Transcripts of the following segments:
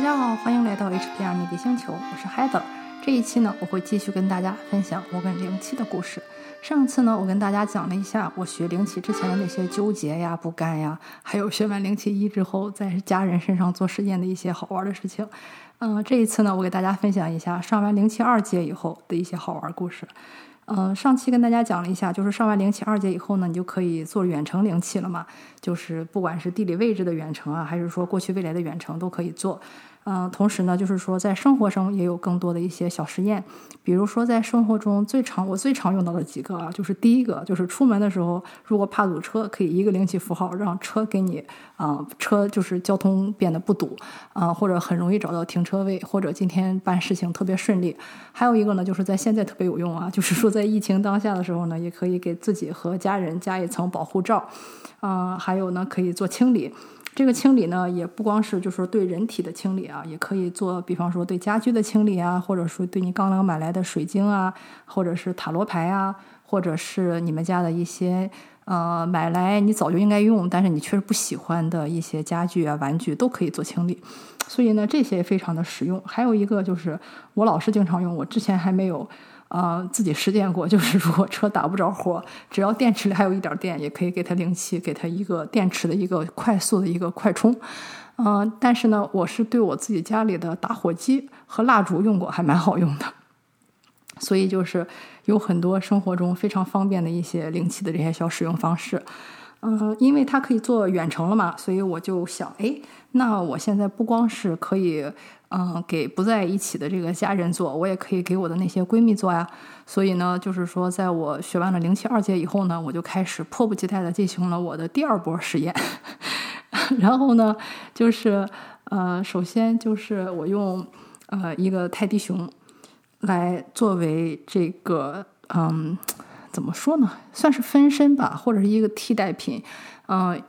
大家好，欢迎来到 HPR 密闭星球，我是 Heather。这一期呢，我会继续跟大家分享我跟灵气的故事。上次呢，我跟大家讲了一下我学灵气之前的那些纠结呀、不甘呀，还有学完灵气一之后在家人身上做实验的一些好玩的事情。嗯，这一次呢，我给大家分享一下上完灵气二阶以后的一些好玩故事。嗯，上期跟大家讲了一下，就是上完灵气二阶以后呢，你就可以做远程灵气了嘛。就是不管是地理位置的远程啊，还是说过去未来的远程，都可以做。嗯，同时呢，就是说在生活中也有更多的一些小实验，比如说在生活中最常我最常用到的几个啊，就是第一个就是出门的时候，如果怕堵车，可以一个灵气符号让车给你啊，车就是交通变得不堵啊，或者很容易找到停车位，或者今天办事情特别顺利。还有一个呢，就是在现在特别有用啊，就是说在疫情当下的时候呢，也可以给自己和家人加一层保护罩，啊，还有呢可以做清理。这个清理呢，也不光是就是对人体的清理啊，也可以做，比方说对家居的清理啊，或者说对你刚刚买来的水晶啊，或者是塔罗牌啊，或者是你们家的一些呃买来你早就应该用，但是你确实不喜欢的一些家具啊、玩具都可以做清理。所以呢，这些非常的实用。还有一个就是我老是经常用，我之前还没有。啊，自己实践过，就是如果车打不着火，只要电池里还有一点电，也可以给它零气，给它一个电池的一个快速的一个快充。嗯，但是呢，我是对我自己家里的打火机和蜡烛用过，还蛮好用的。所以就是有很多生活中非常方便的一些零气的这些小使用方式。嗯，因为它可以做远程了嘛，所以我就想，哎，那我现在不光是可以。嗯，给不在一起的这个家人做，我也可以给我的那些闺蜜做呀。所以呢，就是说，在我学完了零七二阶以后呢，我就开始迫不及待的进行了我的第二波实验。然后呢，就是呃，首先就是我用呃一个泰迪熊来作为这个嗯，怎么说呢，算是分身吧，或者是一个替代品，嗯。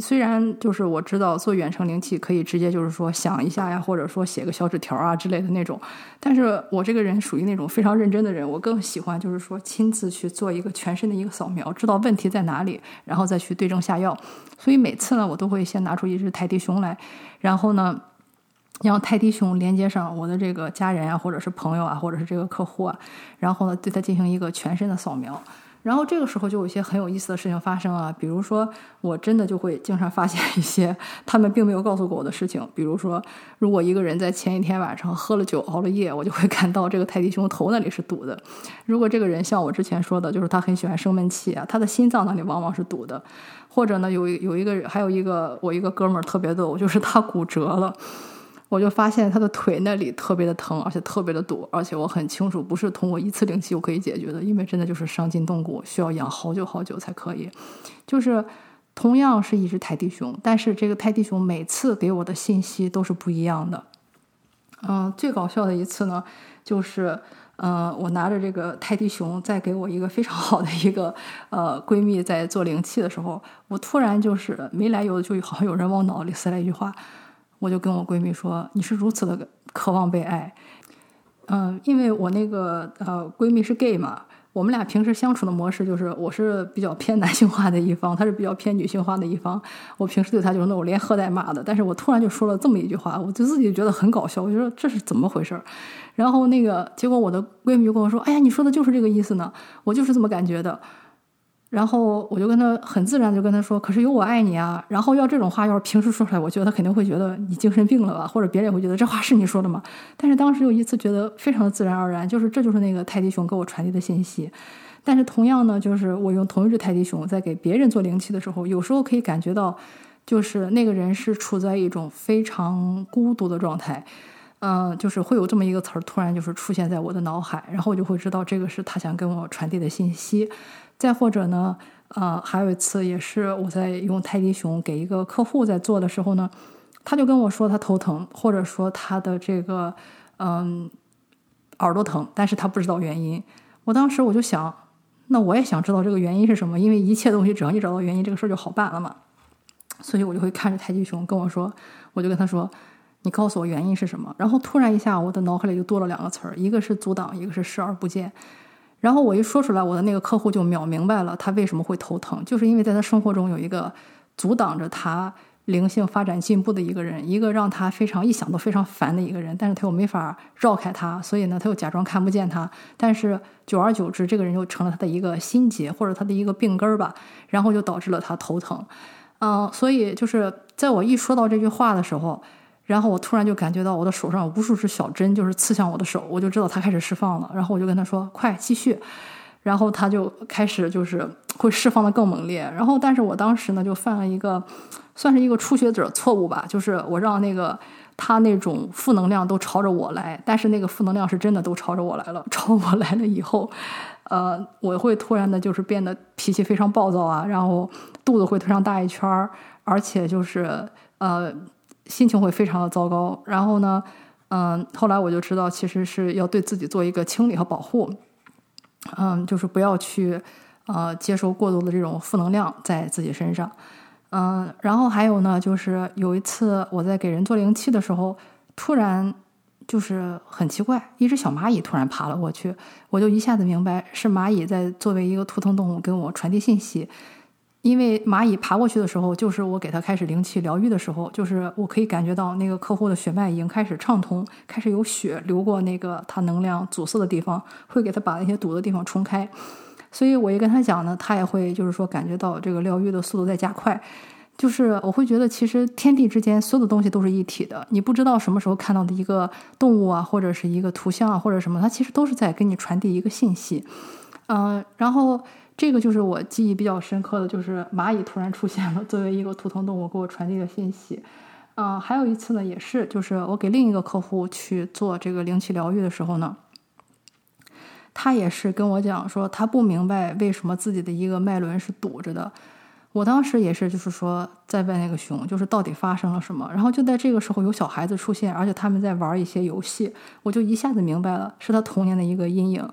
虽然就是我知道做远程灵气可以直接就是说想一下呀，或者说写个小纸条啊之类的那种，但是我这个人属于那种非常认真的人，我更喜欢就是说亲自去做一个全身的一个扫描，知道问题在哪里，然后再去对症下药。所以每次呢，我都会先拿出一只泰迪熊来，然后呢，让泰迪熊连接上我的这个家人啊，或者是朋友啊，或者是这个客户啊，然后呢，对他进行一个全身的扫描。然后这个时候就有一些很有意思的事情发生啊，比如说我真的就会经常发现一些他们并没有告诉过我的事情，比如说如果一个人在前一天晚上喝了酒熬了夜，我就会感到这个泰迪熊头那里是堵的；如果这个人像我之前说的，就是他很喜欢生闷气啊，他的心脏那里往往是堵的；或者呢，有有一个还有一个我一个哥们儿特别逗，就是他骨折了。我就发现他的腿那里特别的疼，而且特别的堵，而且我很清楚，不是通过一次灵气我可以解决的，因为真的就是伤筋动骨，需要养好久好久才可以。就是同样是一只泰迪熊，但是这个泰迪熊每次给我的信息都是不一样的。嗯，最搞笑的一次呢，就是嗯，我拿着这个泰迪熊在给我一个非常好的一个呃闺蜜在做灵气的时候，我突然就是没来由的就好像有人往脑里塞了一句话。我就跟我闺蜜说：“你是如此的渴望被爱，嗯，因为我那个呃闺蜜是 gay 嘛，我们俩平时相处的模式就是我是比较偏男性化的一方，她是比较偏女性化的一方。我平时对她就是那种连喝带骂的，但是我突然就说了这么一句话，我就自己觉得很搞笑，我就说这是怎么回事儿？然后那个结果我的闺蜜就跟我说：哎呀，你说的就是这个意思呢，我就是这么感觉的。”然后我就跟他很自然就跟他说：“可是有我爱你啊。”然后要这种话要是平时说出来，我觉得他肯定会觉得你精神病了吧，或者别人也会觉得这话是你说的吗？但是当时有一次觉得非常的自然而然，就是这就是那个泰迪熊给我传递的信息。但是同样呢，就是我用同一只泰迪熊在给别人做灵气的时候，有时候可以感觉到，就是那个人是处在一种非常孤独的状态，嗯，就是会有这么一个词儿突然就是出现在我的脑海，然后我就会知道这个是他想跟我传递的信息。再或者呢，呃，还有一次也是我在用泰迪熊给一个客户在做的时候呢，他就跟我说他头疼，或者说他的这个嗯耳朵疼，但是他不知道原因。我当时我就想，那我也想知道这个原因是什么，因为一切东西只要你找到原因，这个事儿就好办了嘛。所以我就会看着泰迪熊跟我说，我就跟他说，你告诉我原因是什么。然后突然一下，我的脑海里就多了两个词儿，一个是阻挡，一个是视而不见。然后我一说出来，我的那个客户就秒明白了，他为什么会头疼，就是因为在他生活中有一个阻挡着他灵性发展进步的一个人，一个让他非常一想都非常烦的一个人，但是他又没法绕开他，所以呢，他又假装看不见他。但是久而久之，这个人就成了他的一个心结或者他的一个病根儿吧，然后就导致了他头疼。嗯，所以就是在我一说到这句话的时候，然后我突然就感觉到我的手上有无数只小针，就是刺向我的手，我就知道他开始释放了。然后我就跟他说：“快继续。”然后他就开始就是会释放的更猛烈。然后，但是我当时呢，就犯了一个。算是一个初学者错误吧，就是我让那个他那种负能量都朝着我来，但是那个负能量是真的都朝着我来了。朝我来了以后，呃，我会突然的就是变得脾气非常暴躁啊，然后肚子会推上大一圈儿，而且就是呃心情会非常的糟糕。然后呢，嗯，后来我就知道其实是要对自己做一个清理和保护，嗯，就是不要去呃接受过多的这种负能量在自己身上。嗯，然后还有呢，就是有一次我在给人做灵气的时候，突然就是很奇怪，一只小蚂蚁突然爬了过去，我就一下子明白是蚂蚁在作为一个图腾动物跟我传递信息。因为蚂蚁爬过去的时候，就是我给它开始灵气疗愈的时候，就是我可以感觉到那个客户的血脉已经开始畅通，开始有血流过那个它能量阻塞的地方，会给它把那些堵的地方冲开。所以我一跟他讲呢，他也会就是说感觉到这个疗愈的速度在加快，就是我会觉得其实天地之间所有的东西都是一体的，你不知道什么时候看到的一个动物啊，或者是一个图像啊，或者什么，它其实都是在给你传递一个信息。嗯，然后这个就是我记忆比较深刻的就是蚂蚁突然出现了，作为一个图腾动物给我传递的信息。啊，还有一次呢，也是就是我给另一个客户去做这个灵气疗愈的时候呢。他也是跟我讲说，他不明白为什么自己的一个脉轮是堵着的。我当时也是，就是说在问那个熊，就是到底发生了什么。然后就在这个时候，有小孩子出现，而且他们在玩一些游戏，我就一下子明白了，是他童年的一个阴影。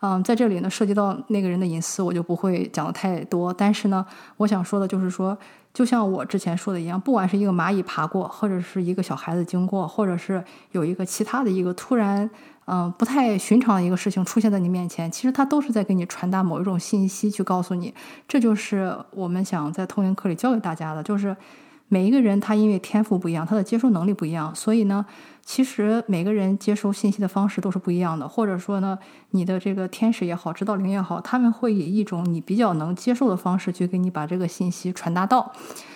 嗯，在这里呢，涉及到那个人的隐私，我就不会讲的太多。但是呢，我想说的就是说，就像我之前说的一样，不管是一个蚂蚁爬过，或者是一个小孩子经过，或者是有一个其他的一个突然。嗯，不太寻常的一个事情出现在你面前，其实它都是在给你传达某一种信息，去告诉你，这就是我们想在通灵课里教给大家的，就是每一个人他因为天赋不一样，他的接受能力不一样，所以呢，其实每个人接收信息的方式都是不一样的，或者说呢，你的这个天使也好，指导灵也好，他们会以一种你比较能接受的方式去给你把这个信息传达到。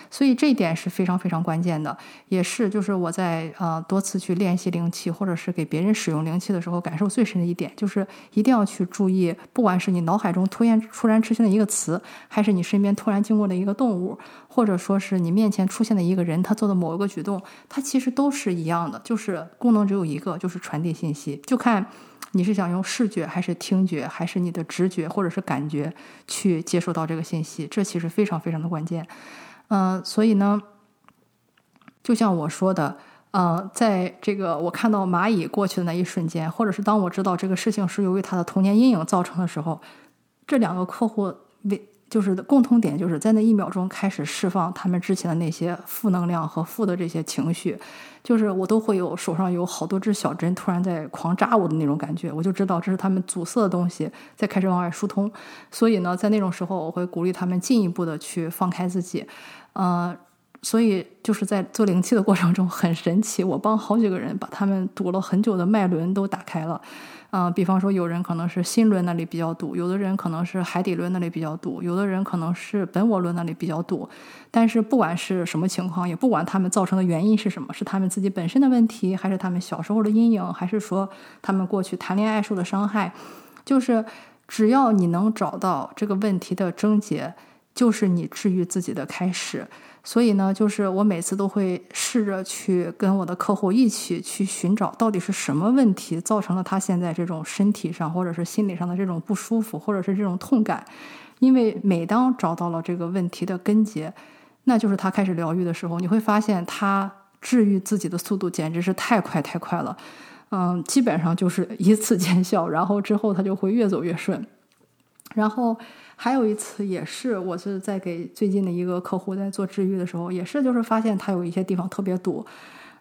所以这一点是非常非常关键的，也是就是我在呃多次去练习灵气，或者是给别人使用灵气的时候，感受最深的一点，就是一定要去注意，不管是你脑海中突然突然出现的一个词，还是你身边突然经过的一个动物，或者说是你面前出现的一个人，他做的某一个举动，它其实都是一样的，就是功能只有一个，就是传递信息。就看你是想用视觉，还是听觉，还是你的直觉或者是感觉去接受到这个信息，这其实非常非常的关键。嗯，所以呢，就像我说的，呃，在这个我看到蚂蚁过去的那一瞬间，或者是当我知道这个事情是由于他的童年阴影造成的时候，这两个客户为就是共同点，就是在那一秒钟开始释放他们之前的那些负能量和负的这些情绪，就是我都会有手上有好多只小针突然在狂扎我的那种感觉，我就知道这是他们阻塞的东西在开始往外疏通。所以呢，在那种时候，我会鼓励他们进一步的去放开自己。呃，所以就是在做灵气的过程中很神奇，我帮好几个人把他们堵了很久的脉轮都打开了。嗯，比方说有人可能是心轮那里比较堵，有的人可能是海底轮那里比较堵，有的人可能是本我轮那里比较堵。但是不管是什么情况，也不管他们造成的原因是什么，是他们自己本身的问题，还是他们小时候的阴影，还是说他们过去谈恋爱受的伤害，就是只要你能找到这个问题的症结。就是你治愈自己的开始，所以呢，就是我每次都会试着去跟我的客户一起去寻找，到底是什么问题造成了他现在这种身体上或者是心理上的这种不舒服，或者是这种痛感。因为每当找到了这个问题的根结，那就是他开始疗愈的时候，你会发现他治愈自己的速度简直是太快太快了，嗯，基本上就是一次见效，然后之后他就会越走越顺，然后。还有一次也是，我是在给最近的一个客户在做治愈的时候，也是就是发现他有一些地方特别堵，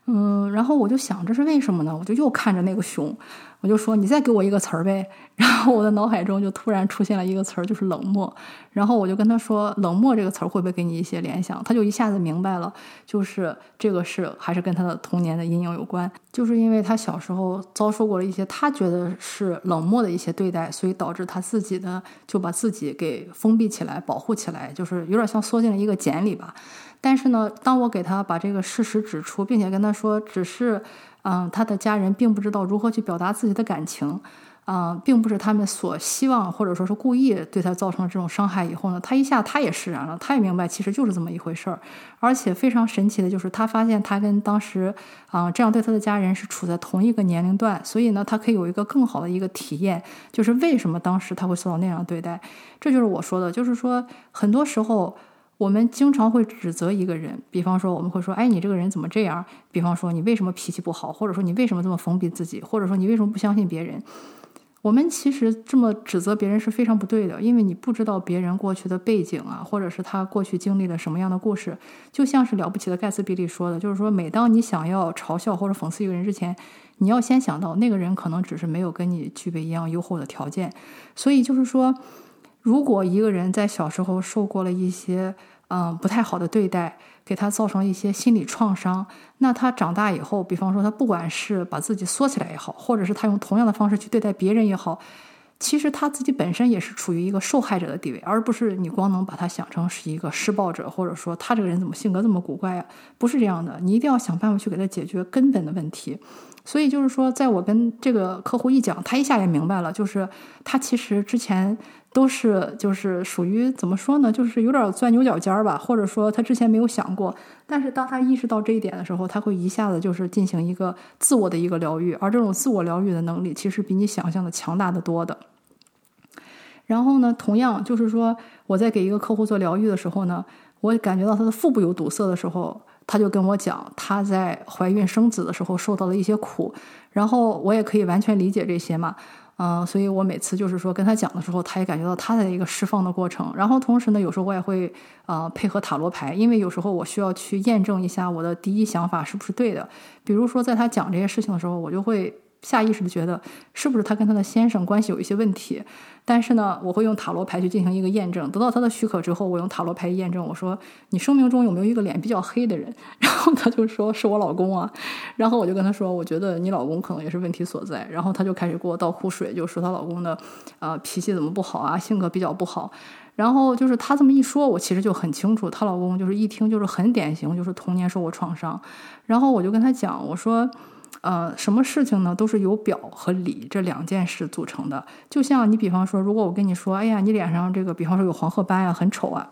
嗯，然后我就想这是为什么呢？我就又看着那个熊，我就说你再给我一个词儿呗。然后我的脑海中就突然出现了一个词儿，就是冷漠。然后我就跟他说，冷漠这个词儿会不会给你一些联想？他就一下子明白了，就是这个是还是跟他的童年的阴影有关，就是因为他小时候遭受过了一些他觉得是冷漠的一些对待，所以导致他自己呢就把自己给封闭起来、保护起来，就是有点像缩进了一个茧里吧。但是呢，当我给他把这个事实指出，并且跟他说，只是，嗯，他的家人并不知道如何去表达自己的感情，嗯，并不是他们所希望或者说是故意对他造成这种伤害。以后呢，他一下他也释然了，他也明白其实就是这么一回事儿。而且非常神奇的就是，他发现他跟当时，啊，这样对他的家人是处在同一个年龄段，所以呢，他可以有一个更好的一个体验，就是为什么当时他会受到那样对待。这就是我说的，就是说很多时候。我们经常会指责一个人，比方说我们会说：“哎，你这个人怎么这样？”比方说你为什么脾气不好，或者说你为什么这么封闭自己，或者说你为什么不相信别人？我们其实这么指责别人是非常不对的，因为你不知道别人过去的背景啊，或者是他过去经历了什么样的故事。就像是了不起的盖茨比里说的，就是说每当你想要嘲笑或者讽刺一个人之前，你要先想到那个人可能只是没有跟你具备一样优厚的条件。所以就是说。如果一个人在小时候受过了一些嗯不太好的对待，给他造成一些心理创伤，那他长大以后，比方说他不管是把自己缩起来也好，或者是他用同样的方式去对待别人也好，其实他自己本身也是处于一个受害者的地位，而不是你光能把他想成是一个施暴者，或者说他这个人怎么性格这么古怪啊？不是这样的，你一定要想办法去给他解决根本的问题。所以就是说，在我跟这个客户一讲，他一下也明白了，就是他其实之前。都是就是属于怎么说呢？就是有点钻牛角尖儿吧，或者说他之前没有想过。但是当他意识到这一点的时候，他会一下子就是进行一个自我的一个疗愈，而这种自我疗愈的能力其实比你想象的强大的多的。然后呢，同样就是说我在给一个客户做疗愈的时候呢，我感觉到他的腹部有堵塞的时候，他就跟我讲他在怀孕生子的时候受到了一些苦，然后我也可以完全理解这些嘛。嗯，所以我每次就是说跟他讲的时候，他也感觉到他的一个释放的过程。然后同时呢，有时候我也会呃配合塔罗牌，因为有时候我需要去验证一下我的第一想法是不是对的。比如说在他讲这些事情的时候，我就会。下意识的觉得是不是他跟他的先生关系有一些问题，但是呢，我会用塔罗牌去进行一个验证，得到他的许可之后，我用塔罗牌验证，我说你生命中有没有一个脸比较黑的人？然后他就说是我老公啊，然后我就跟他说，我觉得你老公可能也是问题所在，然后他就开始给我倒苦水，就说她老公的呃脾气怎么不好啊，性格比较不好，然后就是他这么一说，我其实就很清楚，她老公就是一听就是很典型，就是童年受过创伤，然后我就跟他讲，我说。呃，什么事情呢？都是由表和里这两件事组成的。就像你比方说，如果我跟你说，哎呀，你脸上这个，比方说有黄褐斑呀，很丑啊，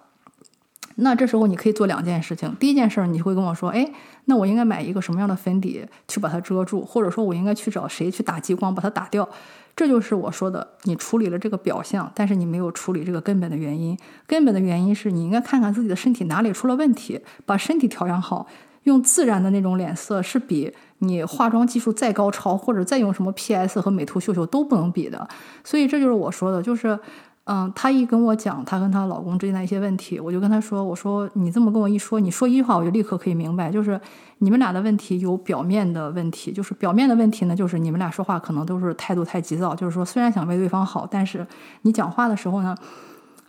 那这时候你可以做两件事情。第一件事，你会跟我说，哎，那我应该买一个什么样的粉底去把它遮住，或者说我应该去找谁去打激光把它打掉。这就是我说的，你处理了这个表象，但是你没有处理这个根本的原因。根本的原因是你应该看看自己的身体哪里出了问题，把身体调养好。用自然的那种脸色是比你化妆技术再高超，或者再用什么 PS 和美图秀秀都不能比的。所以这就是我说的，就是，嗯，她一跟我讲她跟她老公之间的一些问题，我就跟她说，我说你这么跟我一说，你说一句话我就立刻可以明白，就是你们俩的问题有表面的问题，就是表面的问题呢，就是你们俩说话可能都是态度太急躁，就是说虽然想为对方好，但是你讲话的时候呢。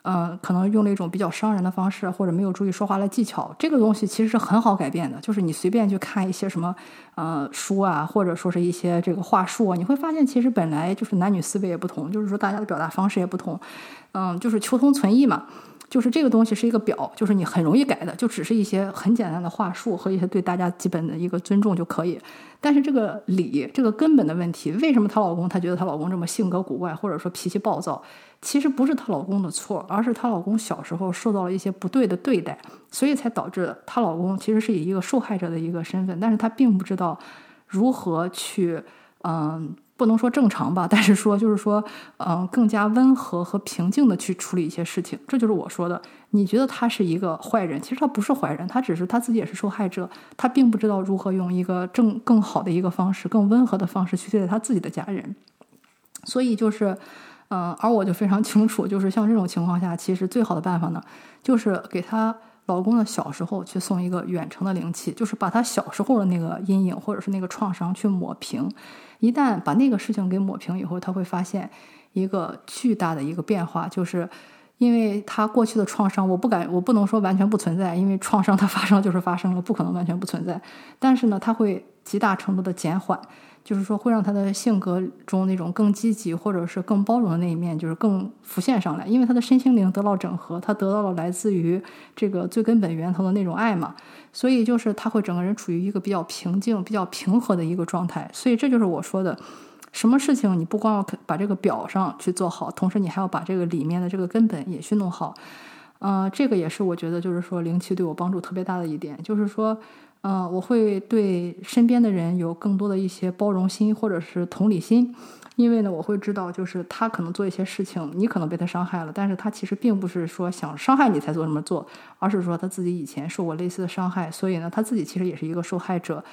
嗯，可能用了一种比较伤人的方式，或者没有注意说话的技巧。这个东西其实是很好改变的，就是你随便去看一些什么，呃，书啊，或者说是一些这个话术啊，你会发现其实本来就是男女思维也不同，就是说大家的表达方式也不同。嗯，就是求同存异嘛。就是这个东西是一个表，就是你很容易改的，就只是一些很简单的话术和一些对大家基本的一个尊重就可以。但是这个理，这个根本的问题，为什么她老公她觉得她老公这么性格古怪，或者说脾气暴躁？其实不是她老公的错，而是她老公小时候受到了一些不对的对待，所以才导致她老公其实是以一个受害者的一个身份，但是她并不知道如何去，嗯。不能说正常吧，但是说就是说，嗯，更加温和和平静的去处理一些事情，这就是我说的。你觉得他是一个坏人，其实他不是坏人，他只是他自己也是受害者，他并不知道如何用一个正更好的一个方式、更温和的方式去对待他自己的家人。所以就是，嗯，而我就非常清楚，就是像这种情况下，其实最好的办法呢，就是给他老公的小时候去送一个远程的灵气，就是把他小时候的那个阴影或者是那个创伤去抹平。一旦把那个事情给抹平以后，他会发现一个巨大的一个变化，就是因为他过去的创伤，我不敢，我不能说完全不存在，因为创伤它发生就是发生了，不可能完全不存在。但是呢，它会极大程度的减缓。就是说，会让他的性格中那种更积极或者是更包容的那一面，就是更浮现上来。因为他的身心灵得到整合，他得到了来自于这个最根本源头的那种爱嘛，所以就是他会整个人处于一个比较平静、比较平和的一个状态。所以这就是我说的，什么事情你不光要把这个表上去做好，同时你还要把这个里面的这个根本也去弄好。呃，这个也是我觉得就是说灵气对我帮助特别大的一点，就是说。嗯，我会对身边的人有更多的一些包容心或者是同理心，因为呢，我会知道，就是他可能做一些事情，你可能被他伤害了，但是他其实并不是说想伤害你才做这么做，而是说他自己以前受过类似的伤害，所以呢，他自己其实也是一个受害者。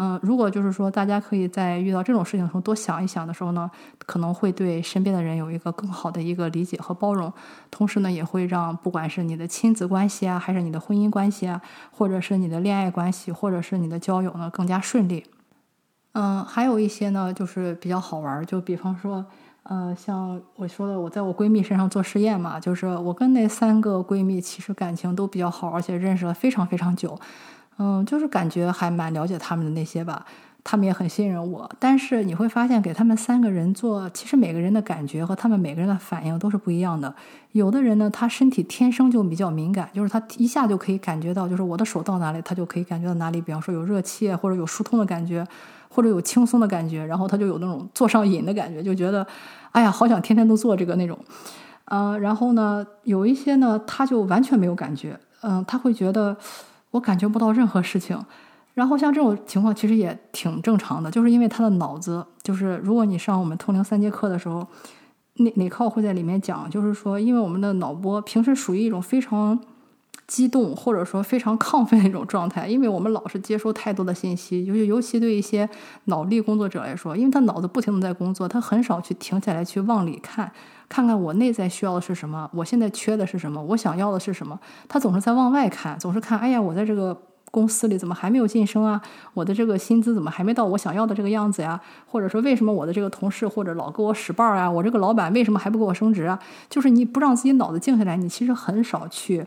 嗯，如果就是说大家可以在遇到这种事情的时候多想一想的时候呢，可能会对身边的人有一个更好的一个理解和包容，同时呢，也会让不管是你的亲子关系啊，还是你的婚姻关系啊，或者是你的恋爱关系，或者是你的交友呢，更加顺利。嗯，还有一些呢，就是比较好玩，就比方说，呃，像我说的，我在我闺蜜身上做实验嘛，就是我跟那三个闺蜜其实感情都比较好，而且认识了非常非常久。嗯，就是感觉还蛮了解他们的那些吧，他们也很信任我。但是你会发现，给他们三个人做，其实每个人的感觉和他们每个人的反应都是不一样的。有的人呢，他身体天生就比较敏感，就是他一下就可以感觉到，就是我的手到哪里，他就可以感觉到哪里。比方说有热气，或者有疏通的感觉，或者有轻松的感觉，然后他就有那种做上瘾的感觉，就觉得，哎呀，好想天天都做这个那种。嗯，然后呢，有一些呢，他就完全没有感觉，嗯，他会觉得。我感觉不到任何事情，然后像这种情况其实也挺正常的，就是因为他的脑子，就是如果你上我们通灵三节课的时候，哪哪靠会在里面讲，就是说，因为我们的脑波平时属于一种非常激动或者说非常亢奋的一种状态，因为我们老是接收太多的信息，尤其尤其对一些脑力工作者来说，因为他脑子不停的在工作，他很少去停下来去往里看。看看我内在需要的是什么，我现在缺的是什么，我想要的是什么。他总是在往外看，总是看，哎呀，我在这个公司里怎么还没有晋升啊？我的这个薪资怎么还没到我想要的这个样子呀？或者说，为什么我的这个同事或者老给我使绊儿啊？我这个老板为什么还不给我升职啊？就是你不让自己脑子静下来，你其实很少去。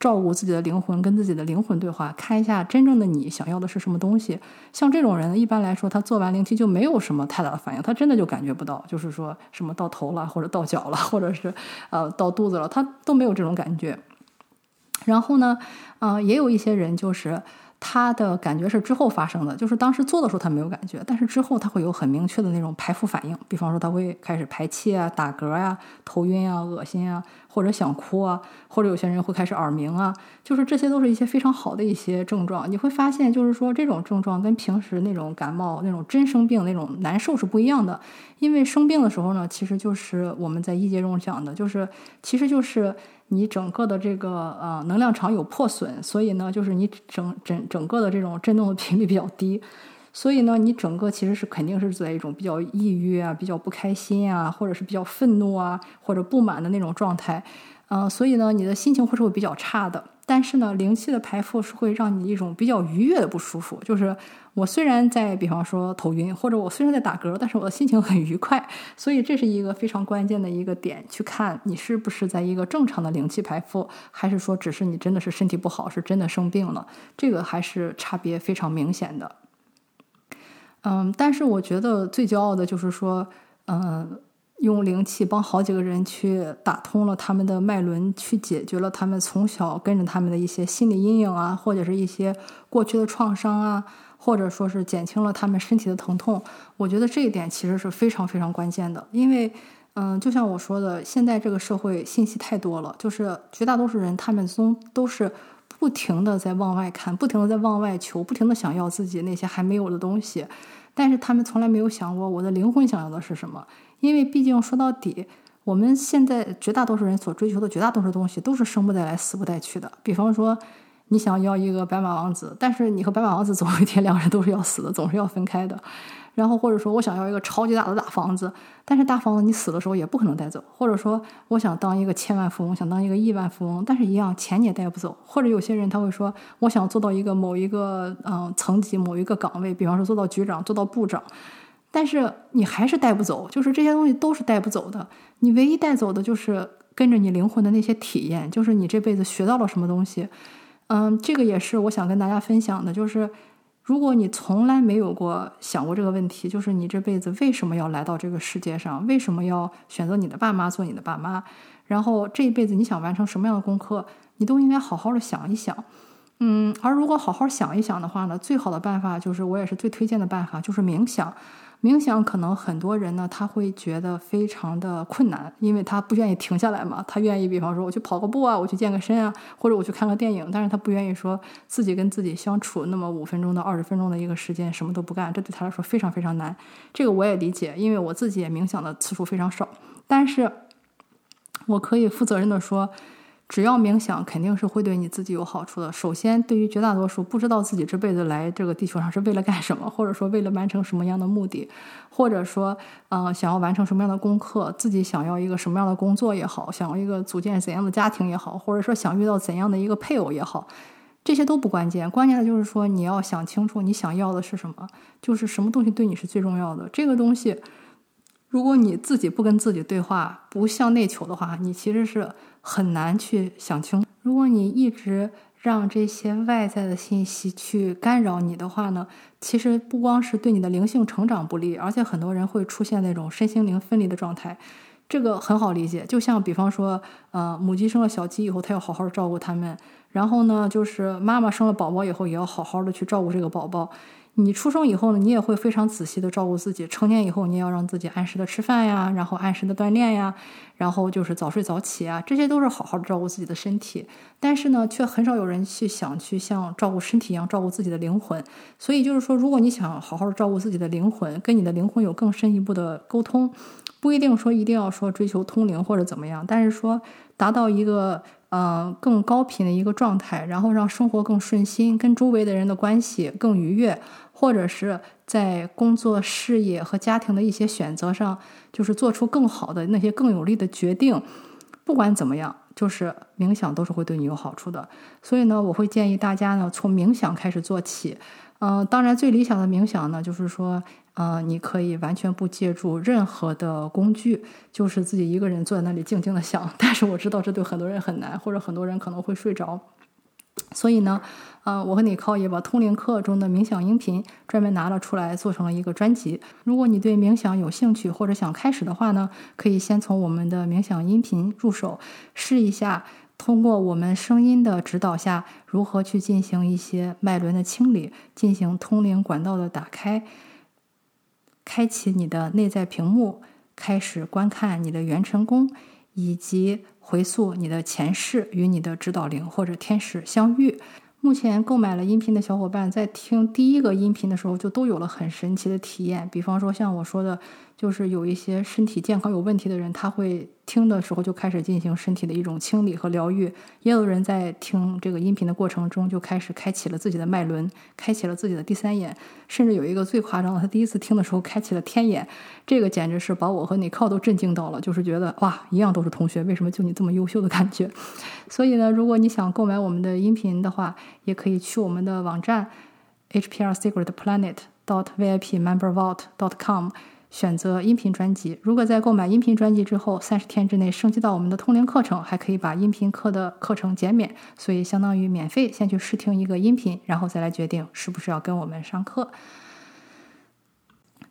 照顾自己的灵魂，跟自己的灵魂对话，看一下真正的你想要的是什么东西。像这种人，一般来说，他做完灵气就没有什么太大的反应，他真的就感觉不到，就是说什么到头了，或者到脚了，或者是呃到肚子了，他都没有这种感觉。然后呢，呃，也有一些人就是。他的感觉是之后发生的，就是当时做的时候他没有感觉，但是之后他会有很明确的那种排腹反应，比方说他会开始排气啊、打嗝呀、头晕啊、恶心啊，或者想哭啊，或者有些人会开始耳鸣啊，就是这些都是一些非常好的一些症状。你会发现，就是说这种症状跟平时那种感冒、那种真生病那种难受是不一样的，因为生病的时候呢，其实就是我们在医界中讲的，就是其实就是。你整个的这个呃能量场有破损，所以呢，就是你整整整个的这种振动的频率比较低，所以呢，你整个其实是肯定是在一种比较抑郁啊、比较不开心啊，或者是比较愤怒啊或者不满的那种状态，嗯，所以呢，你的心情会是会比较差的。但是呢，灵气的排腹是会让你一种比较愉悦的不舒服，就是。我虽然在，比方说头晕，或者我虽然在打嗝，但是我的心情很愉快，所以这是一个非常关键的一个点，去看你是不是在一个正常的灵气排腹，还是说只是你真的是身体不好，是真的生病了，这个还是差别非常明显的。嗯，但是我觉得最骄傲的就是说，嗯。用灵气帮好几个人去打通了他们的脉轮，去解决了他们从小跟着他们的一些心理阴影啊，或者是一些过去的创伤啊，或者说是减轻了他们身体的疼痛。我觉得这一点其实是非常非常关键的，因为，嗯，就像我说的，现在这个社会信息太多了，就是绝大多数人他们都都是不停的在往外看，不停的在往外求，不停的想要自己那些还没有的东西，但是他们从来没有想过我的灵魂想要的是什么。因为毕竟说到底，我们现在绝大多数人所追求的绝大多数东西都是生不带来、死不带去的。比方说，你想要一个白马王子，但是你和白马王子总有一天两人都是要死的，总是要分开的。然后或者说我想要一个超级大的大房子，但是大房子你死的时候也不可能带走，或者说我想当一个千万富翁，想当一个亿万富翁，但是一样钱你也带不走，或者有些人他会说我想做到一个某一个嗯层级某一个岗位，比方说做到局长做到部长，但是你还是带不走，就是这些东西都是带不走的，你唯一带走的就是跟着你灵魂的那些体验，就是你这辈子学到了什么东西，嗯，这个也是我想跟大家分享的，就是。如果你从来没有过想过这个问题，就是你这辈子为什么要来到这个世界上？为什么要选择你的爸妈做你的爸妈？然后这一辈子你想完成什么样的功课，你都应该好好的想一想。嗯，而如果好好想一想的话呢，最好的办法就是我也是最推荐的办法，就是冥想。冥想可能很多人呢，他会觉得非常的困难，因为他不愿意停下来嘛。他愿意，比方说我去跑个步啊，我去健个身啊，或者我去看个电影，但是他不愿意说自己跟自己相处那么五分钟到二十分钟的一个时间什么都不干，这对他来说非常非常难。这个我也理解，因为我自己也冥想的次数非常少，但是我可以负责任的说。只要冥想，肯定是会对你自己有好处的。首先，对于绝大多数不知道自己这辈子来这个地球上是为了干什么，或者说为了完成什么样的目的，或者说，嗯，想要完成什么样的功课，自己想要一个什么样的工作也好，想要一个组建怎样的家庭也好，或者说想遇到怎样的一个配偶也好，这些都不关键。关键的就是说，你要想清楚你想要的是什么，就是什么东西对你是最重要的。这个东西，如果你自己不跟自己对话，不向内求的话，你其实是。很难去想清。如果你一直让这些外在的信息去干扰你的话呢，其实不光是对你的灵性成长不利，而且很多人会出现那种身心灵分离的状态。这个很好理解，就像比方说，呃，母鸡生了小鸡以后，它要好好照顾它们，然后呢，就是妈妈生了宝宝以后，也要好好的去照顾这个宝宝。你出生以后呢，你也会非常仔细的照顾自己。成年以后，你也要让自己按时的吃饭呀，然后按时的锻炼呀，然后就是早睡早起啊，这些都是好好的照顾自己的身体。但是呢，却很少有人去想去像照顾身体一样照顾自己的灵魂。所以就是说，如果你想好好的照顾自己的灵魂，跟你的灵魂有更深一步的沟通，不一定说一定要说追求通灵或者怎么样，但是说达到一个。嗯，更高频的一个状态，然后让生活更顺心，跟周围的人的关系更愉悦，或者是在工作、事业和家庭的一些选择上，就是做出更好的那些更有利的决定。不管怎么样，就是冥想都是会对你有好处的。所以呢，我会建议大家呢，从冥想开始做起。嗯，当然，最理想的冥想呢，就是说。呃，你可以完全不借助任何的工具，就是自己一个人坐在那里静静的想。但是我知道这对很多人很难，或者很多人可能会睡着。所以呢，呃，我和你靠也把通灵课中的冥想音频专门拿了出来，做成了一个专辑。如果你对冥想有兴趣或者想开始的话呢，可以先从我们的冥想音频入手，试一下通过我们声音的指导下，如何去进行一些脉轮的清理，进行通灵管道的打开。开启你的内在屏幕，开始观看你的元辰宫，以及回溯你的前世与你的指导灵或者天使相遇。目前购买了音频的小伙伴，在听第一个音频的时候，就都有了很神奇的体验。比方说，像我说的。就是有一些身体健康有问题的人，他会听的时候就开始进行身体的一种清理和疗愈；也有人在听这个音频的过程中就开始开启了自己的脉轮，开启了自己的第三眼，甚至有一个最夸张的，他第一次听的时候开启了天眼，这个简直是把我和你靠都震惊到了，就是觉得哇，一样都是同学，为什么就你这么优秀的感觉？所以呢，如果你想购买我们的音频的话，也可以去我们的网站 hpr secret planet dot vip member vault dot com。选择音频专辑。如果在购买音频专辑之后，三十天之内升级到我们的通灵课程，还可以把音频课的课程减免，所以相当于免费先去试听一个音频，然后再来决定是不是要跟我们上课。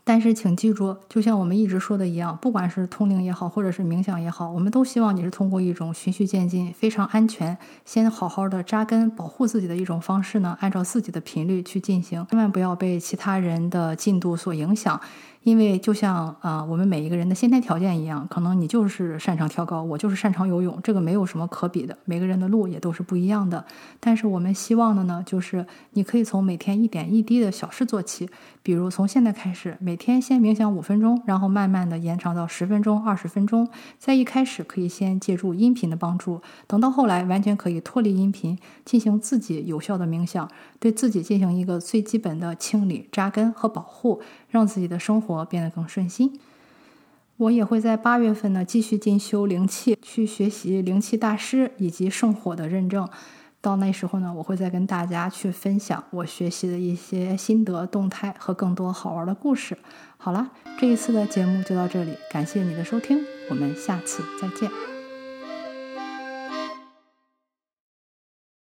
但是请记住，就像我们一直说的一样，不管是通灵也好，或者是冥想也好，我们都希望你是通过一种循序渐进、非常安全、先好好的扎根、保护自己的一种方式呢，按照自己的频率去进行，千万不要被其他人的进度所影响。因为就像啊，我们每一个人的先天条件一样，可能你就是擅长跳高，我就是擅长游泳，这个没有什么可比的。每个人的路也都是不一样的。但是我们希望的呢，就是你可以从每天一点一滴的小事做起，比如从现在开始，每天先冥想五分钟，然后慢慢的延长到十分钟、二十分钟。在一开始可以先借助音频的帮助，等到后来完全可以脱离音频，进行自己有效的冥想，对自己进行一个最基本的清理、扎根和保护。让自己的生活变得更顺心。我也会在八月份呢继续进修灵气，去学习灵气大师以及圣火的认证。到那时候呢，我会再跟大家去分享我学习的一些心得动态和更多好玩的故事。好了，这一次的节目就到这里，感谢你的收听，我们下次再见。